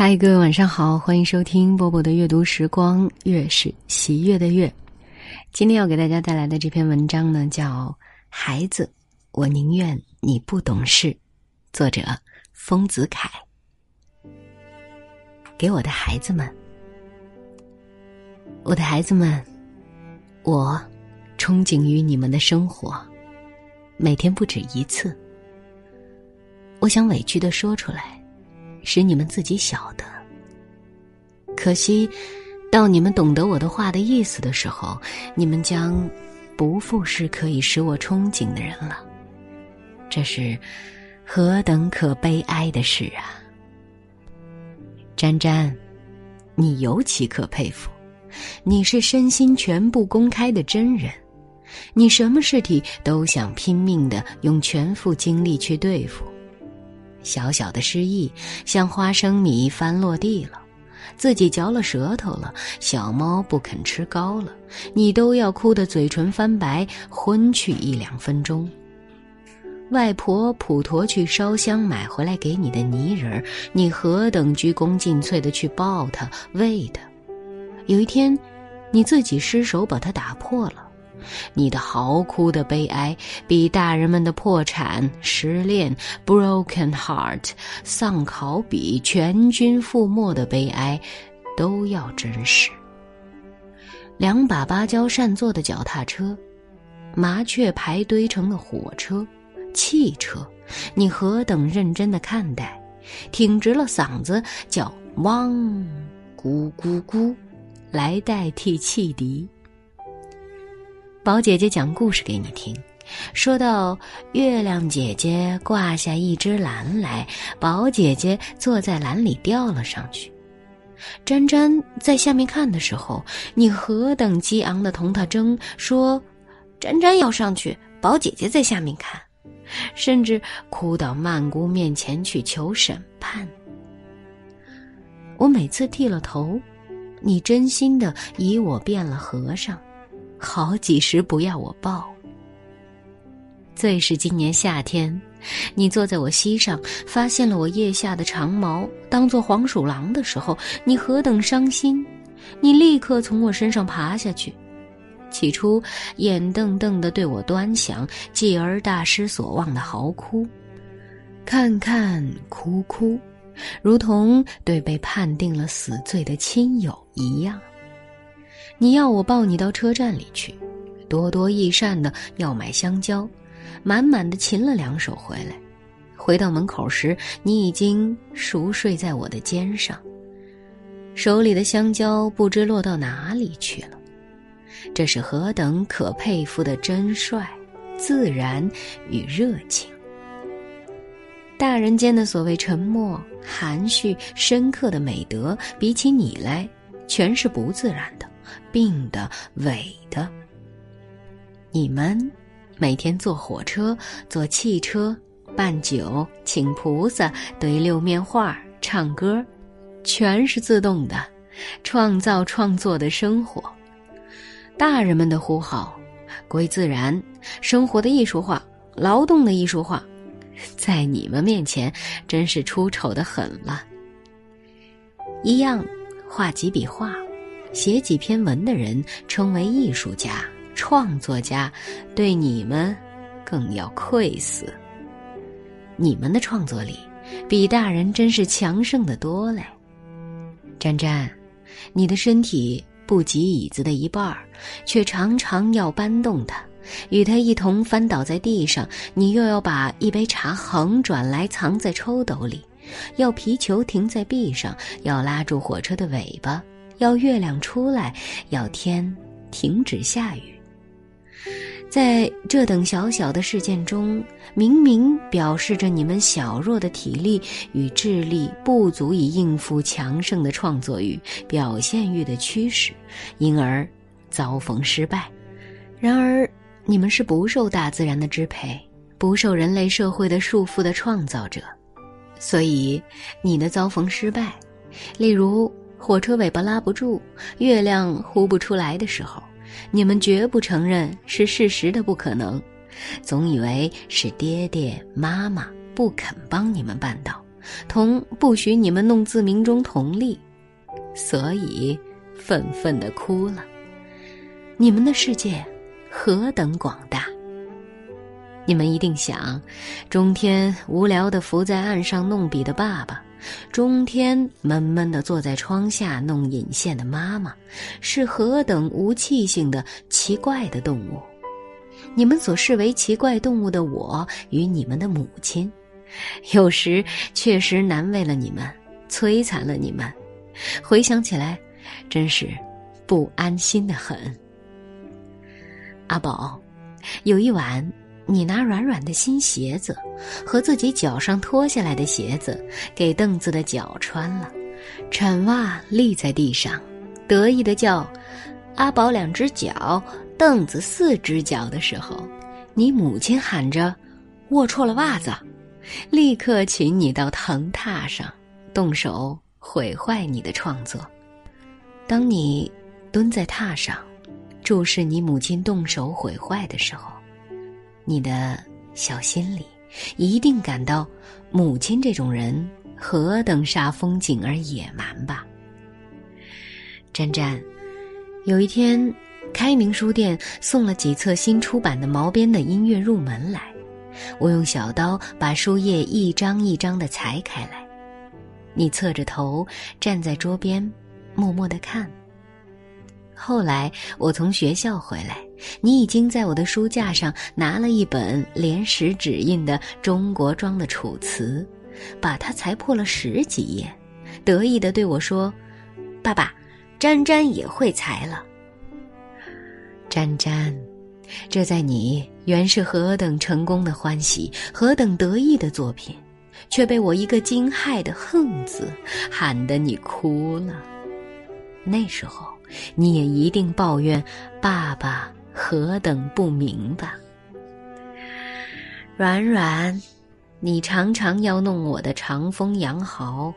嗨，各位晚上好，欢迎收听波波的阅读时光，月是喜悦的月。今天要给大家带来的这篇文章呢，叫《孩子，我宁愿你不懂事》，作者丰子恺。给我的孩子们，我的孩子们，我憧憬于你们的生活，每天不止一次。我想委屈的说出来。使你们自己晓得。可惜，到你们懂得我的话的意思的时候，你们将不复是可以使我憧憬的人了。这是何等可悲哀的事啊！詹詹，你尤其可佩服，你是身心全部公开的真人，你什么事体都想拼命的用全副精力去对付。小小的失意，像花生米翻落地了，自己嚼了舌头了，小猫不肯吃糕了，你都要哭得嘴唇翻白，昏去一两分钟。外婆普陀去烧香买回来给你的泥人儿，你何等鞠躬尽瘁的去抱它、喂它。有一天，你自己失手把它打破了。你的嚎哭的悲哀，比大人们的破产、失恋、broken heart、丧考比、全军覆没的悲哀，都要真实。两把芭蕉扇做的脚踏车，麻雀排堆成的火车、汽车，你何等认真的看待，挺直了嗓子叫汪，咕咕咕，来代替汽笛。宝姐姐讲故事给你听，说到月亮姐姐挂下一只篮来，宝姐姐坐在篮里掉了上去。沾沾在下面看的时候，你何等激昂的同他争，说：“沾沾要上去，宝姐姐在下面看。”甚至哭到曼姑面前去求审判。我每次剃了头，你真心的以我变了和尚。好几时不要我抱。最是今年夏天，你坐在我膝上，发现了我腋下的长毛，当做黄鼠狼的时候，你何等伤心！你立刻从我身上爬下去，起初眼瞪瞪的对我端详，继而大失所望的嚎哭，看看哭哭，如同对被判定了死罪的亲友一样。你要我抱你到车站里去，多多益善的要买香蕉，满满的擒了两手回来。回到门口时，你已经熟睡在我的肩上，手里的香蕉不知落到哪里去了。这是何等可佩服的真率、自然与热情！大人间的所谓沉默、含蓄、深刻的美德，比起你来，全是不自然的。病的、伪的。你们每天坐火车、坐汽车、办酒、请菩萨、堆六面画、唱歌，全是自动的，创造创作的生活。大人们的呼号，归自然，生活的艺术化，劳动的艺术化，在你们面前真是出丑的很了。一样，画几笔画。写几篇文的人称为艺术家、创作家，对你们更要愧死。你们的创作力比大人真是强盛的多嘞。沾沾，你的身体不及椅子的一半儿，却常常要搬动它，与它一同翻倒在地上。你又要把一杯茶横转来藏在抽斗里，要皮球停在壁上，要拉住火车的尾巴。要月亮出来，要天停止下雨。在这等小小的事件中，明明表示着你们小弱的体力与智力不足以应付强盛的创作欲、表现欲的驱使，因而遭逢失败。然而，你们是不受大自然的支配、不受人类社会的束缚的创造者，所以你的遭逢失败，例如。火车尾巴拉不住，月亮呼不出来的时候，你们绝不承认是事实的不可能，总以为是爹爹妈妈不肯帮你们办到，同不许你们弄自鸣钟同力，所以愤愤的哭了。你们的世界何等广大！你们一定想，中天无聊的伏在岸上弄笔的爸爸，中天闷闷的坐在窗下弄引线的妈妈，是何等无气性的奇怪的动物。你们所视为奇怪动物的我与你们的母亲，有时确实难为了你们，摧残了你们。回想起来，真是不安心的很。阿宝，有一晚，你拿软软的新鞋子和自己脚上脱下来的鞋子给凳子的脚穿了，铲袜立在地上，得意的叫：“阿宝两只脚。”凳子四只脚的时候，你母亲喊着“握错了袜子”，立刻请你到藤榻上，动手毁坏你的创作。当你蹲在榻上，注视你母亲动手毁坏的时候，你的小心里一定感到母亲这种人何等煞风景而野蛮吧。沾沾，有一天。开明书店送了几册新出版的毛边的音乐入门来，我用小刀把书页一张一张的裁开来。你侧着头站在桌边，默默的看。后来我从学校回来，你已经在我的书架上拿了一本连石指印的中国装的《楚辞》，把它裁破了十几页，得意的对我说：“爸爸，沾沾也会裁了。”沾沾，这在你原是何等成功的欢喜，何等得意的作品，却被我一个惊骇的“恨”字喊得你哭了。那时候，你也一定抱怨爸爸何等不明吧？软软，你常常要弄我的长风羊毫，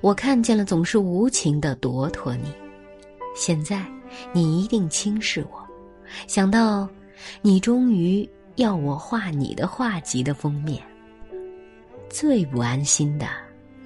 我看见了总是无情的夺脱你。现在，你一定轻视我。想到，你终于要我画你的画集的封面。最不安心的，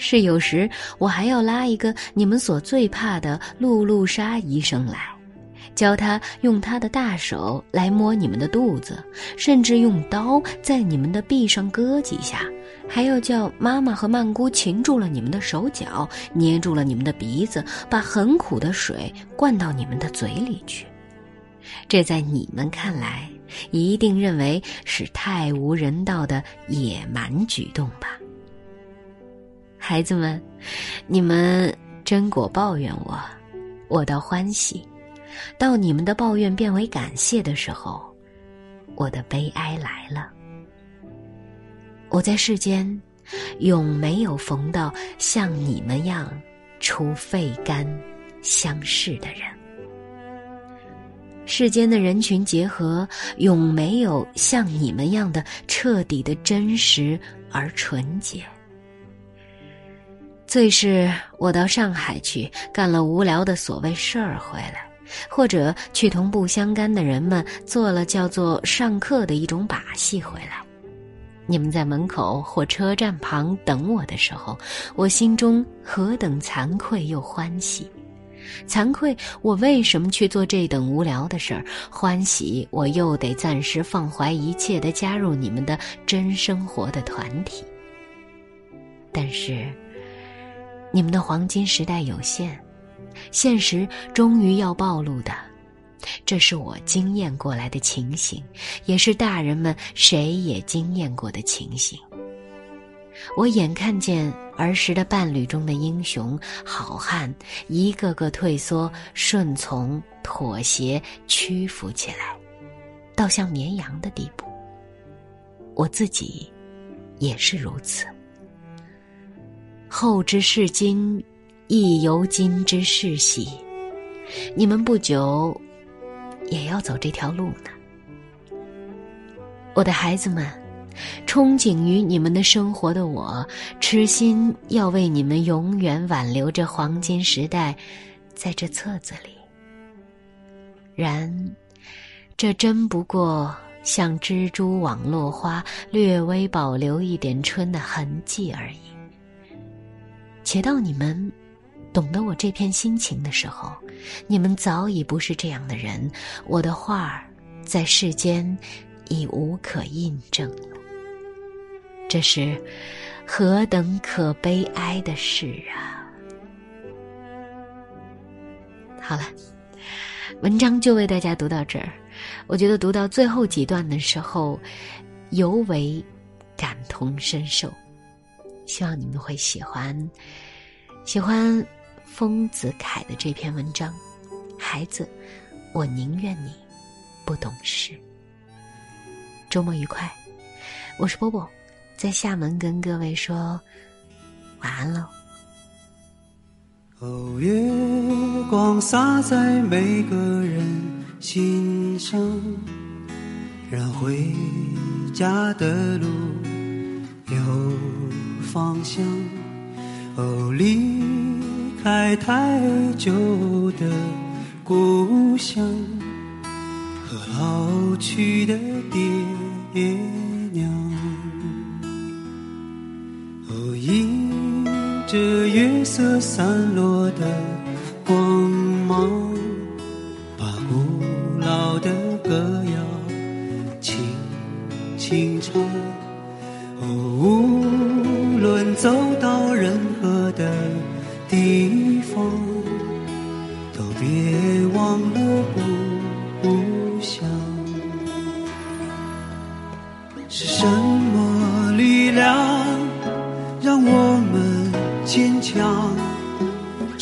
是有时我还要拉一个你们所最怕的露露莎医生来，教他用他的大手来摸你们的肚子，甚至用刀在你们的臂上割几下，还要叫妈妈和曼姑擒住了你们的手脚，捏住了你们的鼻子，把很苦的水灌到你们的嘴里去。这在你们看来，一定认为是太无人道的野蛮举动吧？孩子们，你们真果抱怨我，我倒欢喜；到你们的抱怨变为感谢的时候，我的悲哀来了。我在世间，永没有逢到像你们样出肺肝相视的人。世间的人群结合，永没有像你们样的彻底的真实而纯洁。最是我到上海去干了无聊的所谓事儿回来，或者去同不相干的人们做了叫做上课的一种把戏回来，你们在门口或车站旁等我的时候，我心中何等惭愧又欢喜。惭愧，我为什么去做这等无聊的事儿？欢喜，我又得暂时放怀一切的加入你们的真生活的团体。但是，你们的黄金时代有限，现实终于要暴露的，这是我经验过来的情形，也是大人们谁也经验过的情形。我眼看见儿时的伴侣中的英雄好汉，一个个退缩、顺从、妥协、屈服起来，到像绵羊的地步。我自己也是如此。后之视今，亦犹今之世昔。你们不久也要走这条路呢，我的孩子们。憧憬于你们的生活的我，痴心要为你们永远挽留着黄金时代，在这册子里。然，这真不过像蜘蛛网落花，略微保留一点春的痕迹而已。且到你们懂得我这片心情的时候，你们早已不是这样的人。我的话儿在世间已无可印证了。这是何等可悲哀的事啊！好了，文章就为大家读到这儿。我觉得读到最后几段的时候，尤为感同身受。希望你们会喜欢，喜欢丰子恺的这篇文章。孩子，我宁愿你不懂事。周末愉快，我是波波，在厦门跟各位说晚安喽。哦，月光洒在每个人心上，让回家的路有。方向。哦，离开太久的故乡和老去的爹娘。哦，迎着月色散落的光芒，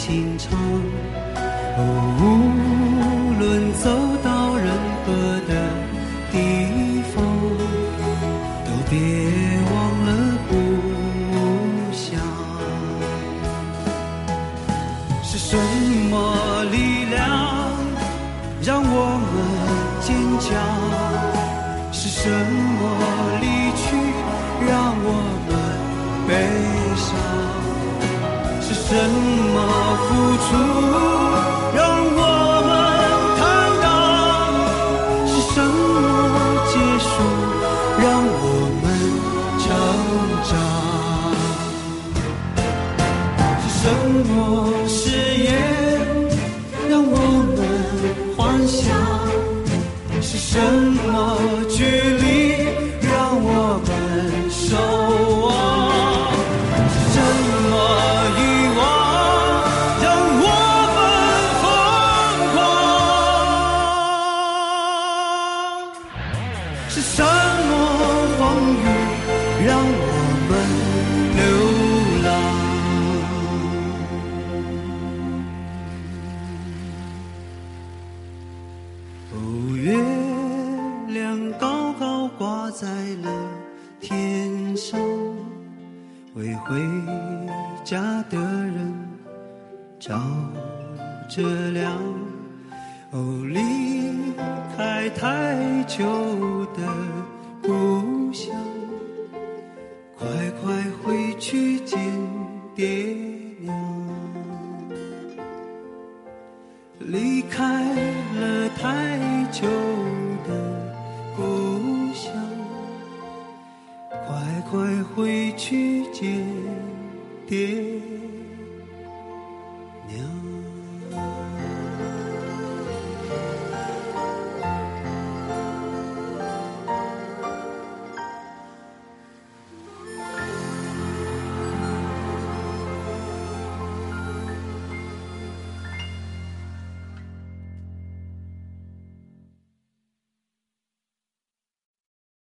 轻唱。哦，无论走到任何的地方，都别忘了故乡。是什么力量让我们坚强？是什么离去让我们悲伤？是什么天上，为回家的人照着亮。哦，离开太久的故乡，快快回。去见爹快回去见爹。